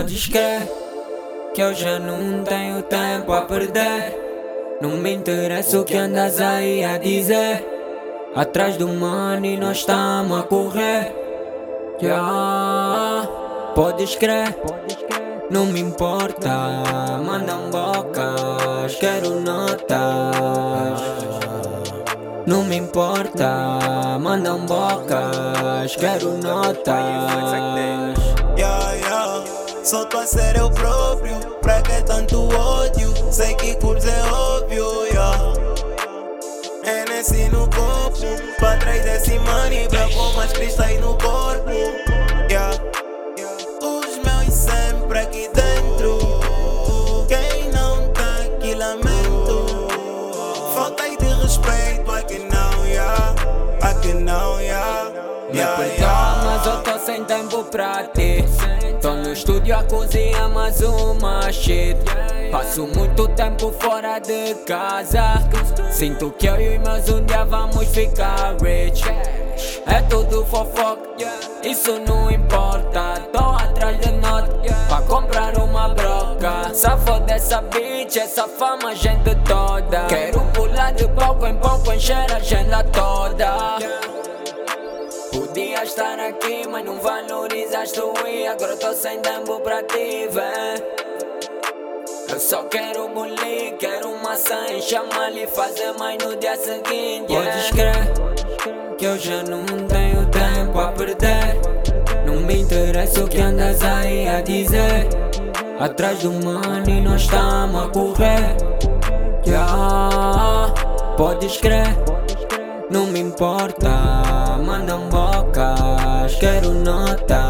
Podes crer que eu já não tenho tempo a perder. Não me interessa o que andas aí a dizer. Atrás do money nós estamos a correr. Yeah. Podes crer, não me importa. Mandam bocas, quero notas. Não me importa, mandam bocas, quero notas. Só tô a ser eu próprio. Pra que tanto ódio? Sei que curso é óbvio, yeah. É nesse no corpo. Pra trás desse money, branco, mais cristais no corpo. Yeah. Os meus sempre aqui dentro. Quem não tá aqui, lamento. Falta de respeito, aqui não, yeah. Aqui não, yeah. Me Yeah, perdoa, yeah. mas eu tô sem tempo pra ti. Tô no estúdio a cozinhar mais uma shit. Passo muito tempo fora de casa. Sinto que eu e meus um dia vamos ficar rich. É tudo fofoca, isso não importa. Tô atrás de nota pra comprar uma broca. Safo dessa bitch, essa fama, gente toda. Quero pular de palco em palco, encher a agenda toda. Podia estar aqui, mas não valorizaste o I. Agora tô sem tempo pra ti, vem. Eu só quero bolir, quero maçã e chamar-lhe fazer mais no dia seguinte. Podes crer que eu já não tenho tempo a perder. Não me interessa o que andas aí a dizer. Atrás do money nós estamos a correr. Yeah, podes crer. Não me importa, mandam bocas, quero notas.